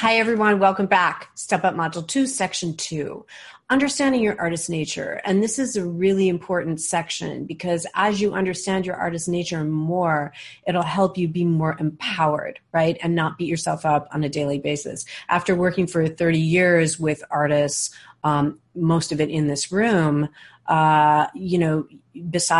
Hi, everyone. Welcome back. Step Up Module 2, Section 2 Understanding Your Artist Nature. And this is a really important section because as you understand your artist nature more, it'll help you be more empowered, right? And not beat yourself up on a daily basis. After working for 30 years with artists, um, most of it in this room, uh, you know, besides